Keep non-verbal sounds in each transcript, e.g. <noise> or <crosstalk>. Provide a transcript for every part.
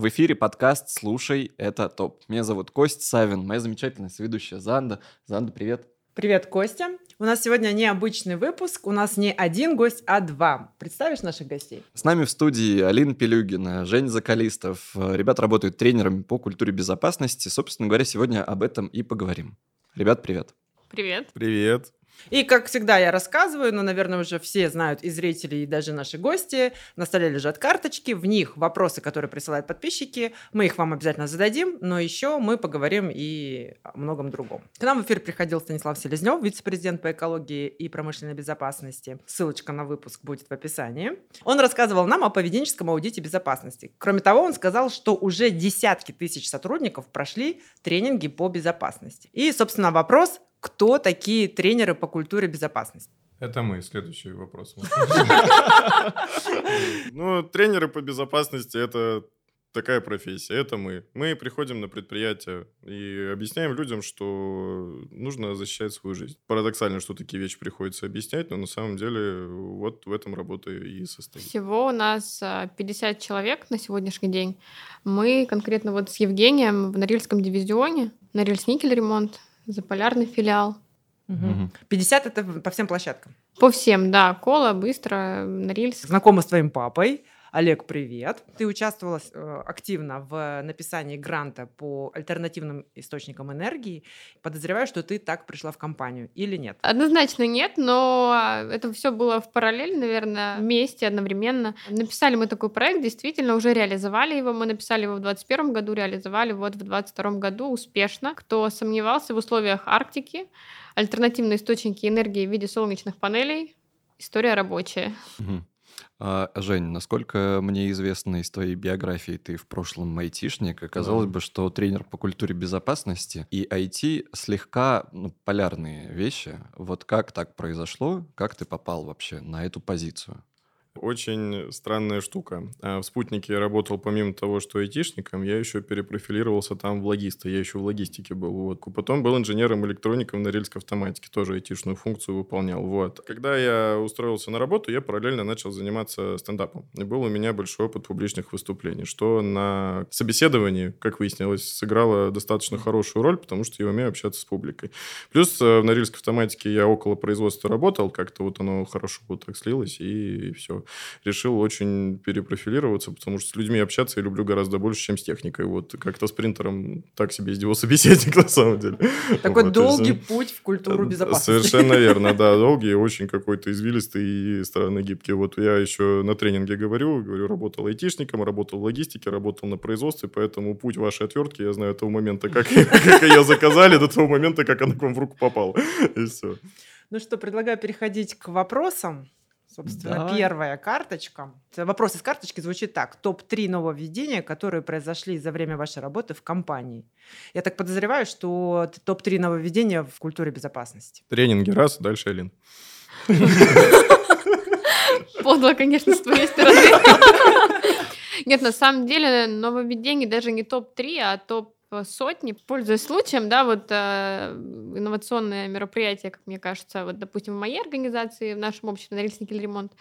В эфире подкаст «Слушай, это топ». Меня зовут Кость Савин, моя замечательная соведущая Занда. Занда, привет. Привет, Костя. У нас сегодня необычный выпуск. У нас не один гость, а два. Представишь наших гостей? С нами в студии Алина Пелюгина, Женя Закалистов. Ребята работают тренерами по культуре безопасности. Собственно говоря, сегодня об этом и поговорим. Ребят, привет. Привет. Привет. И, как всегда, я рассказываю, но, наверное, уже все знают и зрители, и даже наши гости. На столе лежат карточки, в них вопросы, которые присылают подписчики. Мы их вам обязательно зададим, но еще мы поговорим и о многом другом. К нам в эфир приходил Станислав Селезнев, вице-президент по экологии и промышленной безопасности. Ссылочка на выпуск будет в описании. Он рассказывал нам о поведенческом аудите безопасности. Кроме того, он сказал, что уже десятки тысяч сотрудников прошли тренинги по безопасности. И, собственно, вопрос, кто такие тренеры по культуре безопасности? Это мы. Следующий вопрос. <laughs> Ну, тренеры по безопасности – это такая профессия, это мы. Мы приходим на предприятие и объясняем людям, что нужно защищать свою жизнь. Парадоксально, что такие вещи приходится объяснять, но на самом деле вот в этом работа и состоит. Всего у нас 50 а, человек на сегодняшний день. Мы конкретно вот с Евгением в Норильском дивизионе, Норильсникель ремонт, Заполярный филиал. Угу. 50 это по всем площадкам? По всем, да. Кола, Быстро, Норильск. Знакома с твоим папой. Олег, привет. Ты участвовала э, активно в написании гранта по альтернативным источникам энергии. Подозреваю, что ты так пришла в компанию или нет? Однозначно нет, но это все было в параллель, наверное, вместе, одновременно. Написали мы такой проект, действительно, уже реализовали его. Мы написали его в 2021 году, реализовали вот в 2022 году успешно. Кто сомневался в условиях Арктики, альтернативные источники энергии в виде солнечных панелей, история рабочая. Угу. А, Жень, насколько мне известно из твоей биографии, ты в прошлом айтишник, оказалось да. бы, что тренер по культуре безопасности и IT слегка ну, полярные вещи. Вот как так произошло? Как ты попал вообще на эту позицию? Очень странная штука. А, в «Спутнике» я работал помимо того, что айтишником, я еще перепрофилировался там в логиста. Я еще в логистике был. Вот. Потом был инженером-электроником на рельской автоматике. Тоже айтишную функцию выполнял. Вот. Когда я устроился на работу, я параллельно начал заниматься стендапом. И был у меня большой опыт публичных выступлений, что на собеседовании, как выяснилось, сыграло достаточно хорошую роль, потому что я умею общаться с публикой. Плюс э, в Норильской автоматике я около производства работал, как-то вот оно хорошо вот так слилось, и все решил очень перепрофилироваться, потому что с людьми общаться я люблю гораздо больше, чем с техникой. Вот как-то с принтером так себе из него <laughs> собеседник на самом деле. Такой вот, долгий есть, путь в культуру безопасности. Совершенно <laughs> верно, да, долгий, очень какой-то извилистый и странно гибкий. Вот я еще на тренинге говорю, говорю, работал айтишником, работал в логистике, работал на производстве, поэтому путь вашей отвертки я знаю того момента, как, <laughs> как ее заказали, до того момента, как она к вам в руку попала. И все. Ну что, предлагаю переходить к вопросам. Собственно, Давай. первая карточка. Вопрос из карточки звучит так. Топ-3 нововведения, которые произошли за время вашей работы в компании. Я так подозреваю, что топ-3 нововведения в культуре безопасности. Тренинги раз, дальше Алин. Подло, конечно, с твоей стороны. Нет, на самом деле нововведений даже не топ-3, а топ сотни. Пользуясь случаем, да, вот э, инновационное мероприятие, как мне кажется, вот, допустим, в моей организации, в нашем обществе Норильск ремонт,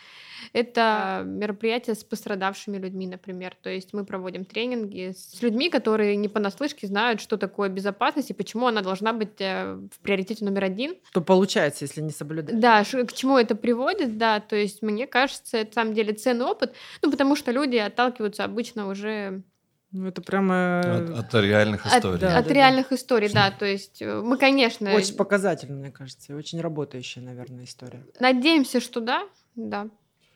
это мероприятие с пострадавшими людьми, например. То есть мы проводим тренинги с людьми, которые не понаслышке знают, что такое безопасность и почему она должна быть э, в приоритете номер один. Что получается, если не соблюдать. Да, к чему это приводит, да. То есть мне кажется, это на самом деле ценный опыт, ну, потому что люди отталкиваются обычно уже ну, это прямо... От, от реальных историй. От, да, от да, реальных да. историй, да. То есть э, мы, конечно... Очень показательно, мне кажется, и очень работающая, наверное, история. Надеемся, что да, да.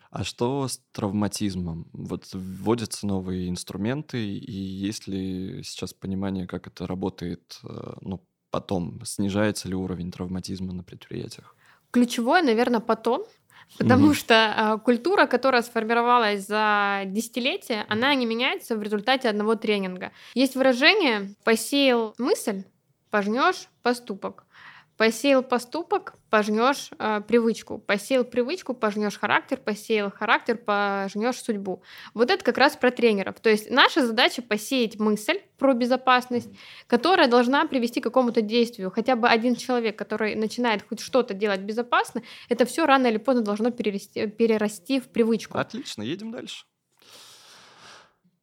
А что с травматизмом? Вот вводятся новые инструменты, и есть ли сейчас понимание, как это работает, э, ну, потом? Снижается ли уровень травматизма на предприятиях? Ключевое, наверное, потом, Потому угу. что э, культура, которая сформировалась за десятилетия, она не меняется в результате одного тренинга. Есть выражение «посеял мысль, пожнешь поступок». Посеял поступок, пожнешь э, привычку. Посеял привычку, пожнешь характер. Посеял характер, пожнешь судьбу. Вот это как раз про тренеров. То есть наша задача посеять мысль про безопасность, которая должна привести к какому-то действию. Хотя бы один человек, который начинает хоть что-то делать безопасно, это все рано или поздно должно перерасти, перерасти в привычку. Отлично, едем дальше.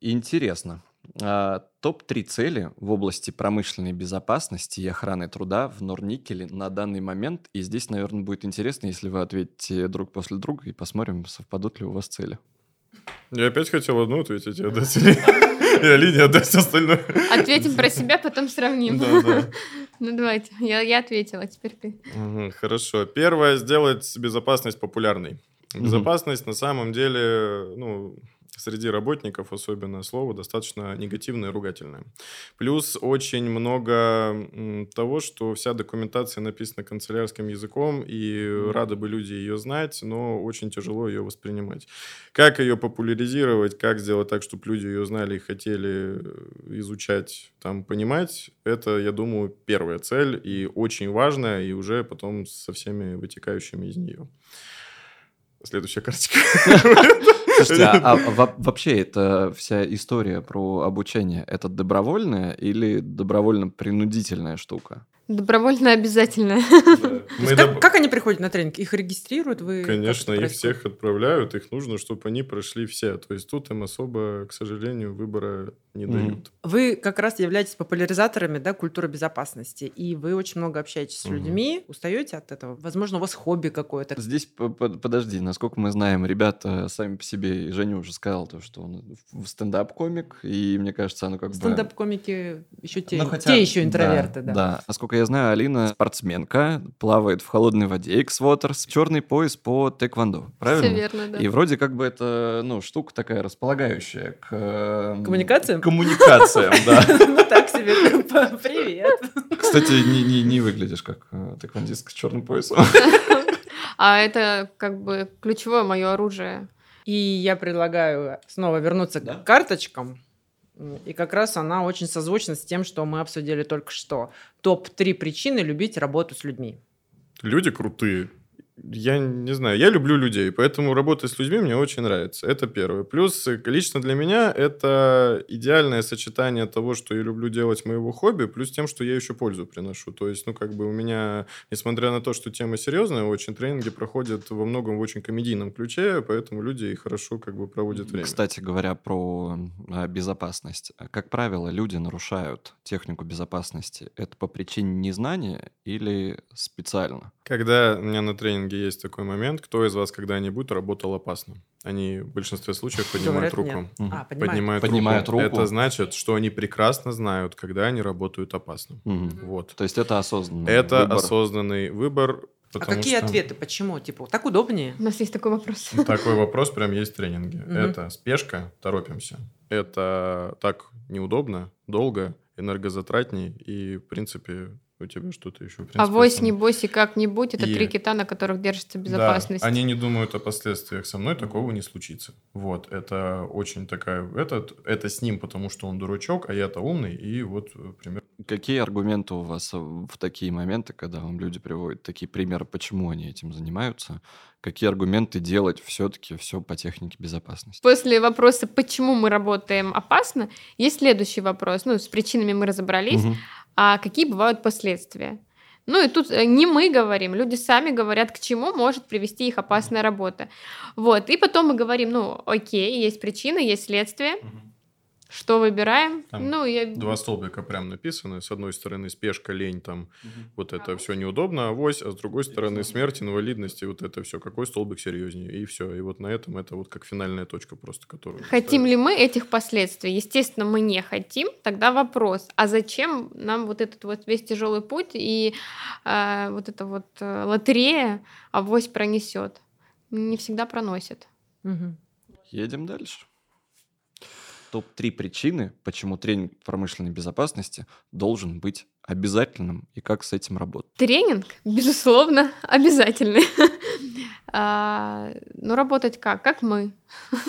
Интересно. А, Топ-3 цели в области промышленной безопасности и охраны труда в Норникеле на данный момент. И здесь, наверное, будет интересно, если вы ответите друг после друга и посмотрим, совпадут ли у вас цели. Я опять хотел одну ответить, <laughs> отдать и Алине отдать остальное. Ответим про себя, потом сравним. Да, да. <laughs> Ну давайте, я, я ответила, теперь ты. Хорошо. Первое, сделать безопасность популярной. Безопасность на самом деле, ну, среди работников особенно слово достаточно негативное и ругательное. Плюс очень много того, что вся документация написана канцелярским языком, и рады бы люди ее знать, но очень тяжело ее воспринимать. Как ее популяризировать, как сделать так, чтобы люди ее знали и хотели э, изучать, там, понимать, это, я думаю, первая цель и очень важная, и уже потом со всеми вытекающими из нее. Следующая карточка. <laughs> Слушайте, а, а во- вообще эта вся история про обучение, это добровольная или добровольно-принудительная штука? Добровольно обязательно. <laughs> Мы есть доб- как, как они приходят на тренинг? Их регистрируют? Вы, как Конечно, их всех отправляют, их нужно, чтобы они прошли все. То есть тут им особо, к сожалению, выбора не Мгм. дают. Вы как раз являетесь популяризаторами да, культуры безопасности, и вы очень много общаетесь с людьми, устаете от этого? Возможно, у вас хобби какое-то. Здесь, по- по- подожди, насколько мы знаем, ребята сами по себе, и Женя уже сказал, то, что он стендап-комик, и мне кажется, оно как бы... Стендап-комики еще те, Ну, хотя- те еще интроверты, да. Да. Насколько я знаю, Алина спортсменка, плавает в холодной воде, X-Waters, черный пояс по тэквондо, правильно? Все верно, да. И вроде как бы это, ну, штука такая располагающая к... эм, Коммуникациям? Коммуникациям, <laughs> да. Ну так себе. Привет. Кстати, не, не, не выглядишь как э, тэквондистка с черным поясом. А это как бы ключевое мое оружие. И я предлагаю снова вернуться Да. к карточкам. И как раз она очень созвучна с тем, что мы обсудили только что. Топ-3 причины любить работу с людьми. Люди крутые. Я не знаю, я люблю людей, поэтому работать с людьми мне очень нравится. Это первое. Плюс э, лично для меня это идеальное сочетание того, что я люблю делать моего хобби, плюс тем, что я еще пользу приношу. То есть, ну, как бы у меня, несмотря на то, что тема серьезная, очень тренинги проходят во многом в очень комедийном ключе, поэтому люди и хорошо как бы проводят время. Кстати говоря, про э, безопасность. Как правило, люди нарушают технику безопасности. Это по причине незнания или специально? Когда у меня на тренинге есть такой момент, кто из вас когда-нибудь работал опасно? Они в большинстве случаев поднимают Говорят, руку. нет. Мгм. А, понимаю. Поднимают, Поднимают руку. Это значит, что они прекрасно знают, когда они работают опасно. Мгм. Вот. То есть это осознанный Это выбор. осознанный выбор. А Потому какие что ответы? Почему? Типа, так удобнее. У нас есть такой вопрос. Такой вопрос прям есть в тренинге. Мгм. Это спешка, торопимся. Это так неудобно, долго, энергозатратней и, в принципе, у тебя что-то еще. в принципе, Авось, небось и как-нибудь. Это И- три кита, на которых держится Да, безопасность. они не думают о последствиях. Со мной такого не случится. Вот, это очень такая... Этот, это с ним, потому что он дурачок, а я-то умный. И вот э, пример. Какие аргументы у вас в такие моменты, когда вам люди приводят такие примеры, почему они этим занимаются? Какие аргументы делать все-таки все по технике безопасности? После вопроса, почему мы работаем опасно, есть следующий вопрос. Ну, с причинами мы разобрались. Мгм. А какие бывают последствия? Ну и тут э, не мы говорим, люди сами говорят, к чему может привести их опасная работа. Вот, и потом мы говорим, ну окей, есть причины, есть следствие, что выбираем? Там ну, я... Два столбика прям написаны. С одной стороны спешка, лень, там вот это все неудобно, авось, а с другой стороны смерть, инвалидность и вот это все. Какой столбик серьезнее? И все. И вот на этом это вот как финальная точка просто, которую... Хотим ли мы этих последствий? Естественно, мы не хотим. Тогда вопрос, а зачем нам вот этот вот весь тяжелый путь и э, вот эта вот э, лотерея авось пронесет? Не всегда проносит. Мгм. Едем дальше. Топ-3 причины, почему тренинг промышленной безопасности должен быть обязательным и как с этим работать. Тренинг, безусловно, обязательный. <laughs> А, Ну, работать как? Как мы. <laughs>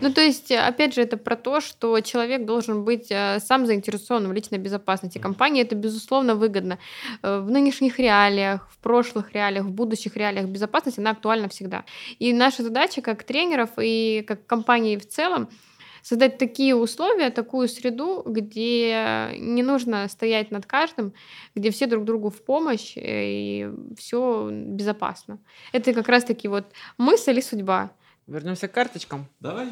Ну, то есть, опять же, это про то, что человек должен быть э, сам заинтересован в личной безопасности. Компании это, безусловно, выгодно. Э, В нынешних реалиях, в прошлых реалиях, в будущих реалиях безопасность, она актуальна всегда. И наша задача как тренеров и как компании в целом создать такие условия, такую среду, где не нужно стоять над каждым, где все друг другу в помощь э, и все безопасно. Это как раз-таки вот мысль и судьба. Вернемся к карточкам. Давай.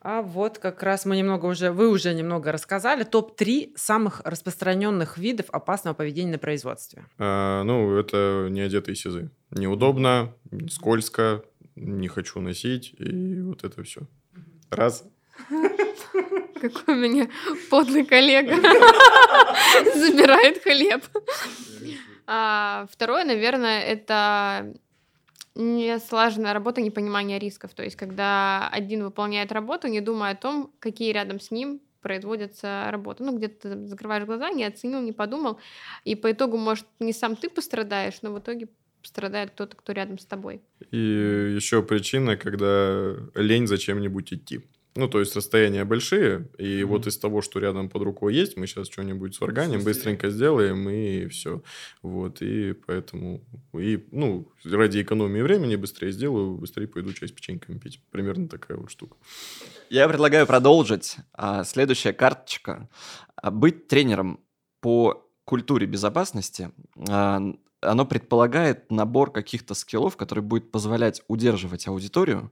А вот как раз мы немного уже, вы уже немного рассказали, топ-3 самых распространенных видов опасного поведения на производстве. А, ну, это не одетые сизы. Неудобно, скользко, не хочу носить, и вот это все. Раз. Какой у меня подлый коллега. <laughs> Забирает хлеб. А, второе, наверное, это не слаженная работа, непонимание рисков. То есть, когда один выполняет работу, не думая о том, какие рядом с ним производятся работы. Ну, где-то ты закрываешь глаза, не оценил, не подумал. И по итогу, может, не сам ты пострадаешь, но в итоге страдает кто-то, кто рядом с тобой. И еще причина, когда лень зачем-нибудь идти. Ну, то есть расстояния большие, и mm-hmm. вот из того, что рядом под рукой есть, мы сейчас что-нибудь сварганим, быстренько сделаем, и все. Вот, и поэтому, и, ну, ради экономии времени быстрее сделаю, быстрее пойду чай с печеньками пить. Примерно такая вот штука. Я предлагаю продолжить. А, следующая карточка. А, быть тренером по культуре безопасности а, оно предполагает набор каких-то скиллов, который будет позволять удерживать аудиторию,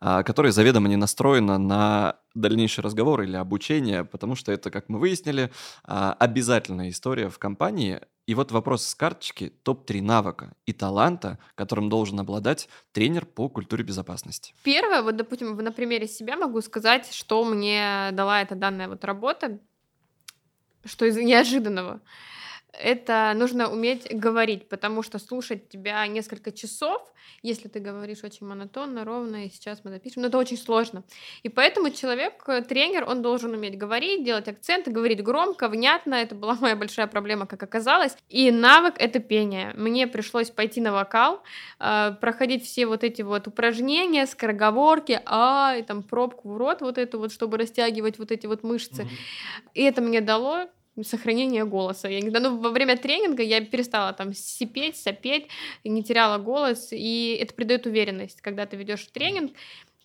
а, которая заведомо не настроена на дальнейший разговор или обучение, потому что это, как мы выяснили, а, обязательная история в компании. И вот вопрос с карточки топ-3 навыка и таланта, которым должен обладать тренер по культуре безопасности. Первое, вот, допустим, на примере себя могу сказать, что мне дала эта данная вот работа, что из неожиданного это нужно уметь говорить, потому что слушать тебя несколько часов, если ты говоришь очень монотонно, ровно, и сейчас мы запишем, но это очень сложно. И поэтому человек, э, тренер, он должен уметь говорить, делать акценты, говорить громко, внятно. Это была моя большая проблема, как оказалось. И навык — это пение. Мне пришлось пойти на вокал, э, проходить все вот эти вот упражнения, скороговорки, а, и там пробку в рот вот эту вот, чтобы растягивать вот эти вот мышцы. Mm-hmm. И это мне дало сохранение голоса. Я иногда, ну, во время тренинга я перестала там сипеть, сопеть, не теряла голос, и это придает уверенность, когда ты ведешь тренинг,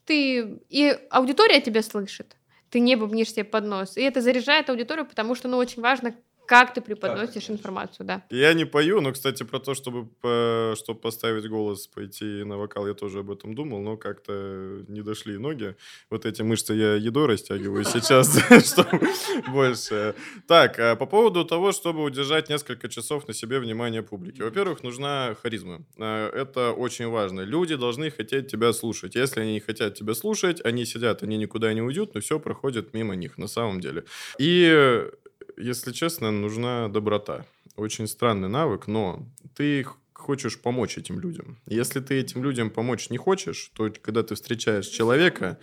ты и аудитория тебя слышит, ты не бубнишь себе под нос, и это заряжает аудиторию, потому что, ну, очень важно, как ты преподносишь как информацию, да. Я не пою, но, кстати, про то, чтобы, по, чтобы поставить голос, пойти на вокал, я тоже об этом думал, но как-то не дошли ноги. Вот эти мышцы я едой растягиваю сейчас, <laughs> что больше. Так, а по поводу того, чтобы удержать несколько часов на себе внимание публики. Во-первых, нужна харизма. А, это очень важно. Люди должны хотеть тебя слушать. Если они не хотят тебя слушать, они сидят, они никуда не уйдут, но все проходит мимо них на самом деле. И если честно, нужна доброта. Очень странный навык, но ты хочешь помочь этим людям. Если ты этим людям помочь не хочешь, то когда ты встречаешь человека,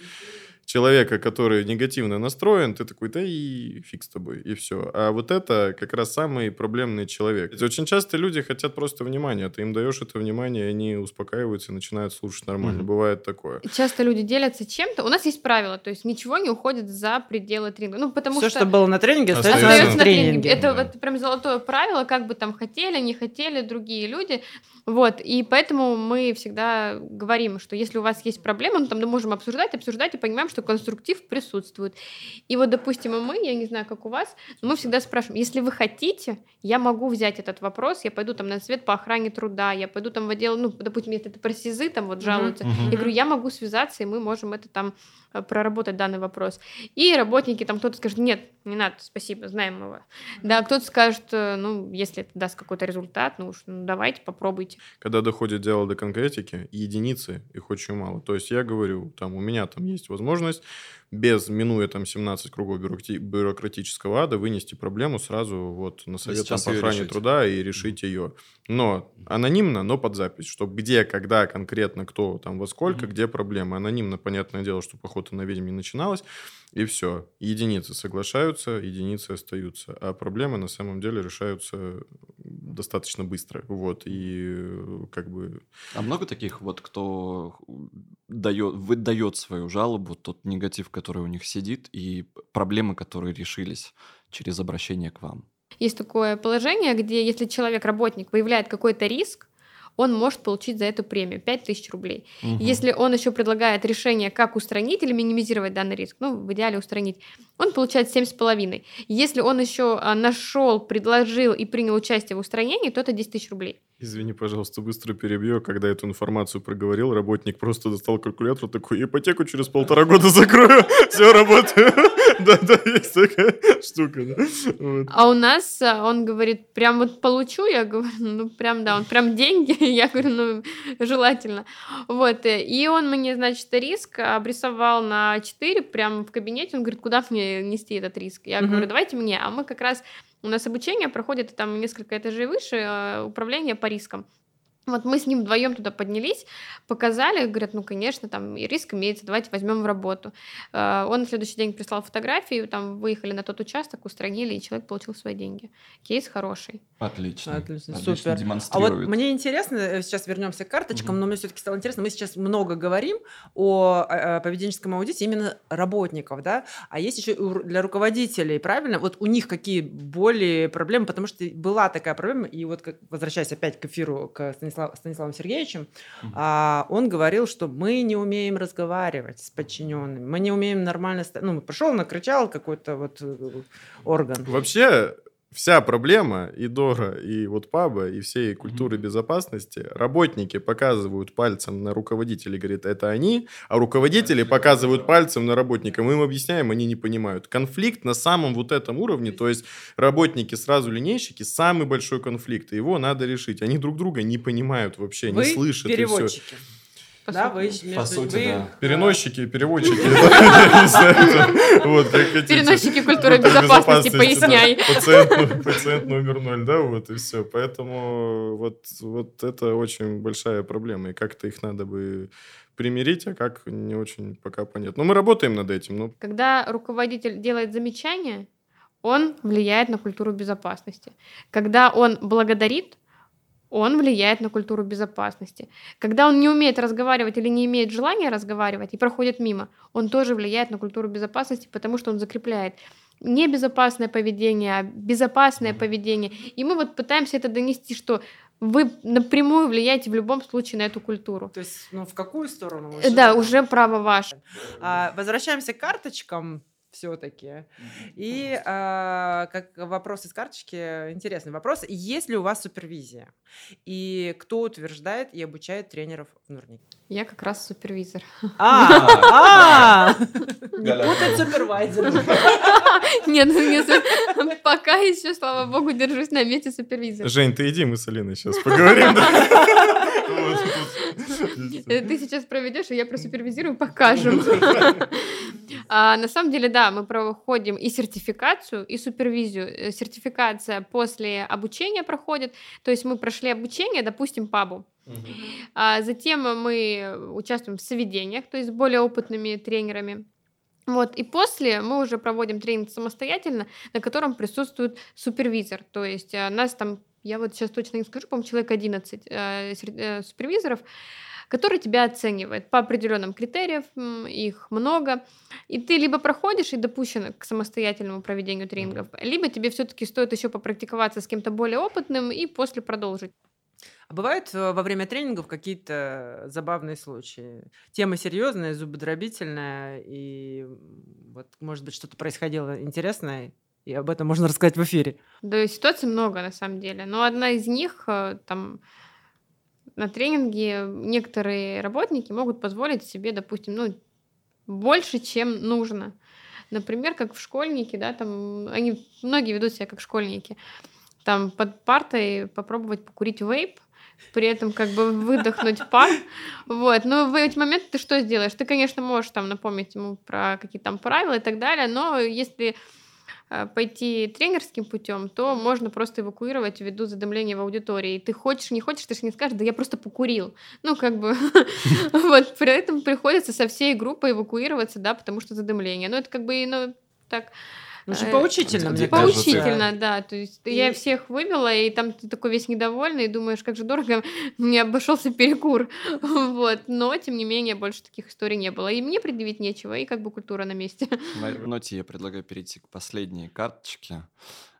человека, который негативно настроен, ты такой, да и фиг с тобой, и все. А вот это как раз самый проблемный человек. Ведь очень часто люди хотят просто внимания, ты им даешь это внимание, и они успокаиваются и начинают слушать нормально. Mm-hmm. Бывает такое. Часто люди делятся чем-то. У нас есть правило, то есть ничего не уходит за пределы тренинга. Ну, потому Все, что... что было на тренинге, остается, остается на тренинге. Это да. вот прям золотое правило, как бы там хотели, не хотели другие люди. Вот, и поэтому мы всегда говорим, что если у вас есть проблема, ну, там мы можем обсуждать, обсуждать и понимаем, что конструктив присутствует. И вот, допустим, и мы, я не знаю, как у вас, но мы всегда спрашиваем, если вы хотите, я могу взять этот вопрос, я пойду там на свет по охране труда, я пойду там в отдел, ну, допустим, если это про СИЗы, там вот жалуются, uh-huh. я говорю, я могу связаться, и мы можем это там Э, проработать данный вопрос. И работники, там кто-то скажет, нет, не надо, спасибо, знаем его. Да, кто-то скажет, э, ну, если это даст какой-то результат, ну уж ну, давайте, попробуйте. Когда доходит дело до конкретики, единицы, их очень мало. То есть я говорю, там, у меня там есть возможность без, минуя там 17 кругов бюрократического ада, вынести проблему сразу вот на совет там, по охране труда и решить mm-hmm. ее. Но анонимно, но под запись, чтобы где, когда конкретно, кто там во сколько, mm-hmm. где проблема. Анонимно, понятное дело, что охота на ведьм не начиналась. И все. Единицы соглашаются, единицы остаются. А проблемы на самом деле решаются достаточно быстро. Вот. И как бы... А много таких вот, кто дает, выдает свою жалобу, тот негатив, который у них сидит, и проблемы, которые решились через обращение к вам? Есть такое положение, где если человек, работник, выявляет какой-то риск, он может получить за эту премию 5000 рублей. Угу. Если он еще предлагает решение, как устранить или минимизировать данный риск, ну, в идеале устранить, он получает 7,5. Если он еще а, нашел, предложил и принял участие в устранении, то это 10 тысяч рублей. Извини, пожалуйста, быстро перебью. Когда эту информацию проговорил, работник просто достал калькулятор, такой, ипотеку через полтора года закрою, <laughs> все, работаю. <laughs> Да-да, есть такая штука, да. А у нас а, он говорит, прям вот получу, я говорю, ну прям да, он прям деньги, <laughs> я говорю, ну желательно. Вот, э, и он мне, значит, риск обрисовал на 4 прям в кабинете, он говорит, куда мне нести этот риск? Я говорю, давайте мне, а мы как раз у нас обучение проходит там несколько этажей выше, э, управление по рискам. Вот мы с ним вдвоем туда поднялись, показали, говорят, ну, конечно, там и риск имеется, давайте возьмем в работу. Э, он на следующий день прислал фотографию, там выехали на тот участок, устранили, и человек получил свои деньги. Кейс хороший. Отлично. Отлично, Отлично супер. А вот мне интересно, э, сейчас вернемся к карточкам, угу. но мне все-таки стало интересно, мы сейчас много говорим о, о поведенческом аудите именно работников, да, а есть еще для руководителей, правильно? Вот у них какие более проблемы, потому что была такая проблема, и вот как, возвращаясь опять к эфиру, к Станиславу Станиславом Сергеевичем, угу. а, он говорил, что мы не умеем разговаривать с подчиненными, мы не умеем нормально... Ну, пришел, накричал какой-то вот э, орган. Вообще, вся проблема и Дора, и вот паба, и всей культуры mm-hmm. безопасности, работники показывают пальцем на руководителей, говорят, это они, а руководители показывают пальцем на работника. Мы им объясняем, они не понимают. Конфликт на самом вот этом уровне, то есть работники сразу линейщики, самый большой конфликт, и его надо решить. Они друг друга не понимают вообще, Вы не слышат. переводчики. И все. По да, вы между... По сути, вы... да. Переносчики, переводчики. <laughs> Переносчики культуры безопасности, поясняй. Пациент номер ноль, да, вот и все. Поэтому вот вот это очень большая проблема, и как-то их надо бы примирить, а как не очень пока понятно. Но мы работаем над этим. Но... Когда руководитель делает замечание, он влияет на культуру безопасности. Когда он благодарит, он влияет на культуру безопасности. Когда он не умеет разговаривать или не имеет желания разговаривать и проходит мимо, он тоже влияет на культуру безопасности, потому что он закрепляет небезопасное поведение, а безопасное поведение. И мы вот пытаемся это донести, что вы напрямую влияете в любом случае на эту культуру. То есть, ну, в какую сторону? Да, уже право ваше. А, возвращаемся к карточкам все-таки. И а, как вопрос из карточки, интересный вопрос. Есть ли у вас супервизия? И кто утверждает и обучает тренеров в Нурнике? Я как раз супервизор. А, а! <laughs> не путать супервайзер. <laughs> Нет, ну пока еще, слава богу, держусь на месте супервизора. Жень, ты иди, мы с Алиной сейчас поговорим. <laughs> Ты сейчас проведешь, и я просупервизирую, покажем. <laughs> А, на самом деле, да, мы проходим и сертификацию, и супервизию. Э, сертификация после обучения проходит, то есть мы прошли обучение, допустим, пабу. А затем мы участвуем в соведениях, то есть с более опытными тренерами. Вот, и после мы уже проводим тренинг самостоятельно, на котором присутствует супервизор. То есть э, нас там, я вот сейчас точно не скажу, по-моему, человек 11 э, э, супервизоров, который тебя оценивает по определенным критериям, их много, и ты либо проходишь и допущен к самостоятельному проведению тренингов, либо тебе все-таки стоит еще попрактиковаться с кем-то более опытным и после продолжить. А бывают э, во время тренингов какие-то забавные случаи? Тема серьезная, зубодробительная, и вот, может быть, что-то происходило интересное, и об этом можно рассказать в эфире. Да, ситуаций много, на самом деле. Но одна из них, э, там, на тренинге некоторые работники могут позволить себе, допустим, ну, больше, чем нужно. Например, как в школьнике, да, там они многие ведут себя как школьники. Там под партой попробовать покурить вейп, при этом как бы выдохнуть пар. Вот. Но в эти моменты ты что сделаешь? Ты, конечно, можешь там напомнить ему про какие-то там правила и так далее, но если пойти тренерским путем, то можно просто эвакуировать ввиду задымления в аудитории. Ты хочешь, не хочешь, ты же не скажешь, да я просто покурил. Ну, как бы, <laughs> вот, при этом приходится со всей группой эвакуироваться, да, потому что задымление. Ну, это как бы, ну, так ну, же поучительно, мне Поучительно, да. То есть я всех вывела, и там ты такой весь недовольный, и думаешь, как же дорого <laughs> мне обошелся перекур. <laughs> вот. Но, тем не менее, больше таких историй не было. И мне предъявить нечего, и как бы культура на месте. <laughs> На ноте я предлагаю перейти к последней карточке.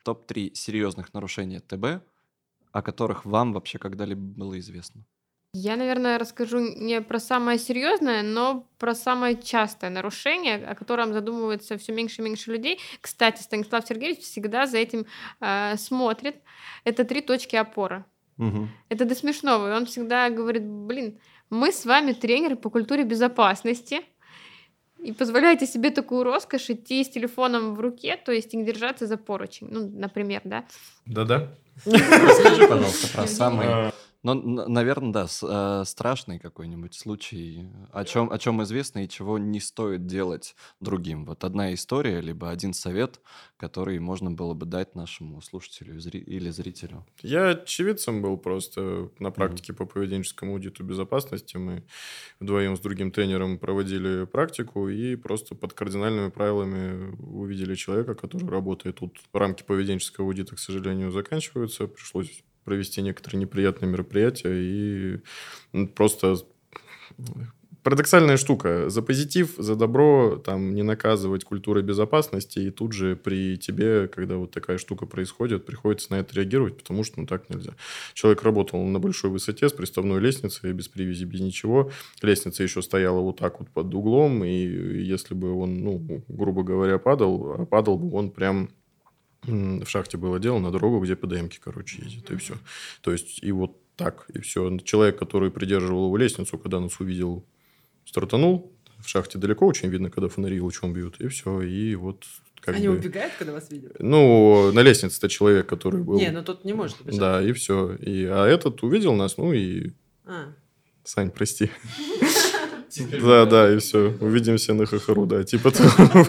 Топ-3 серьезных нарушений ТБ, о которых вам вообще когда-либо было известно. Я, наверное, расскажу не про самое серьезное, но про самое частое нарушение, о котором задумывается все меньше и меньше людей. Кстати, Станислав Сергеевич всегда за этим э, смотрит. Это три точки опоры. Мгм. Это до смешного. И он всегда говорит, блин, мы с вами тренеры по культуре безопасности. И позволяете себе такую роскошь идти с телефоном в руке, то есть не держаться за поручень. Ну, например, да. Да-да. Расскажи, пожалуйста, про самый... Ну, наверное, да, э, страшный какой-нибудь случай, о чем, о чем известно и чего не стоит делать другим. Вот одна история, либо один совет, который можно было бы дать нашему слушателю или зрителю. Я очевидцем был просто на практике по поведенческому аудиту безопасности. Мы вдвоем с другим тренером проводили практику и просто под кардинальными правилами увидели человека, который работает тут. Рамки поведенческого аудита, к сожалению, заканчиваются. Пришлось провести некоторые неприятные мероприятия и просто Парадоксальная штука. За позитив, за добро там не наказывать культурой безопасности, и тут же при тебе, когда вот такая штука происходит, приходится на это реагировать, потому что ну так нельзя. Человек работал на большой высоте с приставной лестницей, без привязи, без ничего. Лестница еще стояла вот так вот под углом, и если бы он, ну, грубо говоря, падал, а падал бы он прям в шахте было дело на дорогу, где ПДМки, короче, ездят, и все. То есть, и вот так, и все. Человек, который придерживал его лестницу, когда нас увидел, стартанул. В шахте далеко очень видно, когда фонари лучом бьют, и все. И вот как Они бы... убегают, когда вас видят? Ну, на лестнице-то человек, который был... Не, ну тут не может убежать. Да, и все. И, а этот увидел нас, ну и... А. Сань, прости. <laughs> Да, да, и все. Увидимся на хохору, да, типа <laughs> того.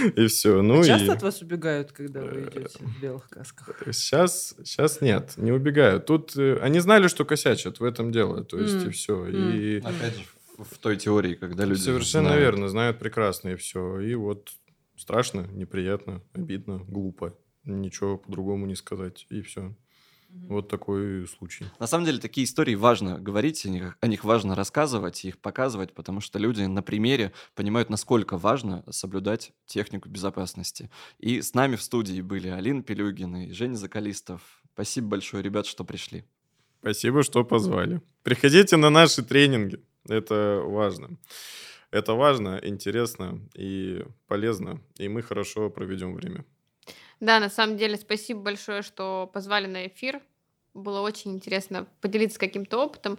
<laughs> И все. Ну А и... часто от вас убегают, когда вы идете в белых касках? Сейчас, сейчас нет, не убегают. Тут э, они знали, что косячат, в этом дело. То есть, и все. И Опять же, в, в той теории, когда люди совершенно знают. верно, знают прекрасно, и все. И вот страшно, неприятно, обидно, глупо. Ничего по-другому не сказать, и все. Вот такой случай. На самом деле такие истории важно говорить, о них, о них важно рассказывать, их показывать, потому что люди на примере понимают, насколько важно соблюдать технику безопасности. И с нами в студии были Алина Пелюгина и Женя Закалистов. Спасибо большое, ребят, что пришли. Спасибо, что позвали. Приходите на наши тренинги. Это важно. Это важно, интересно и полезно. И мы хорошо проведем время. Да, на самом деле, спасибо большое, что позвали на эфир. Было очень интересно поделиться каким-то опытом,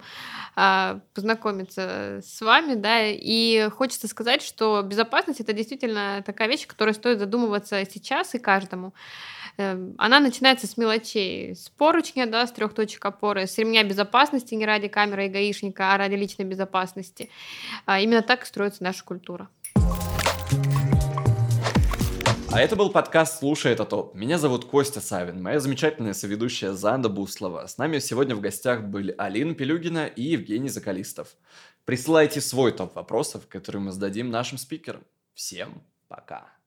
а, познакомиться с вами, да, и хочется сказать, что безопасность это действительно такая вещь, которой стоит задумываться сейчас и каждому. Эм, Она начинается с мелочей, с поручня, да, с трех точек опоры, с ремня безопасности не ради камеры и гаишника, а ради личной безопасности. А, Именно так строится наша культура. А это был подкаст «Слушай это топ». Меня зовут Костя Савин, моя замечательная соведущая Занда Буслова. С нами сегодня в гостях были Алина Пелюгина и Евгений Закалистов. Присылайте свой топ вопросов, которые мы зададим нашим спикерам. Всем пока!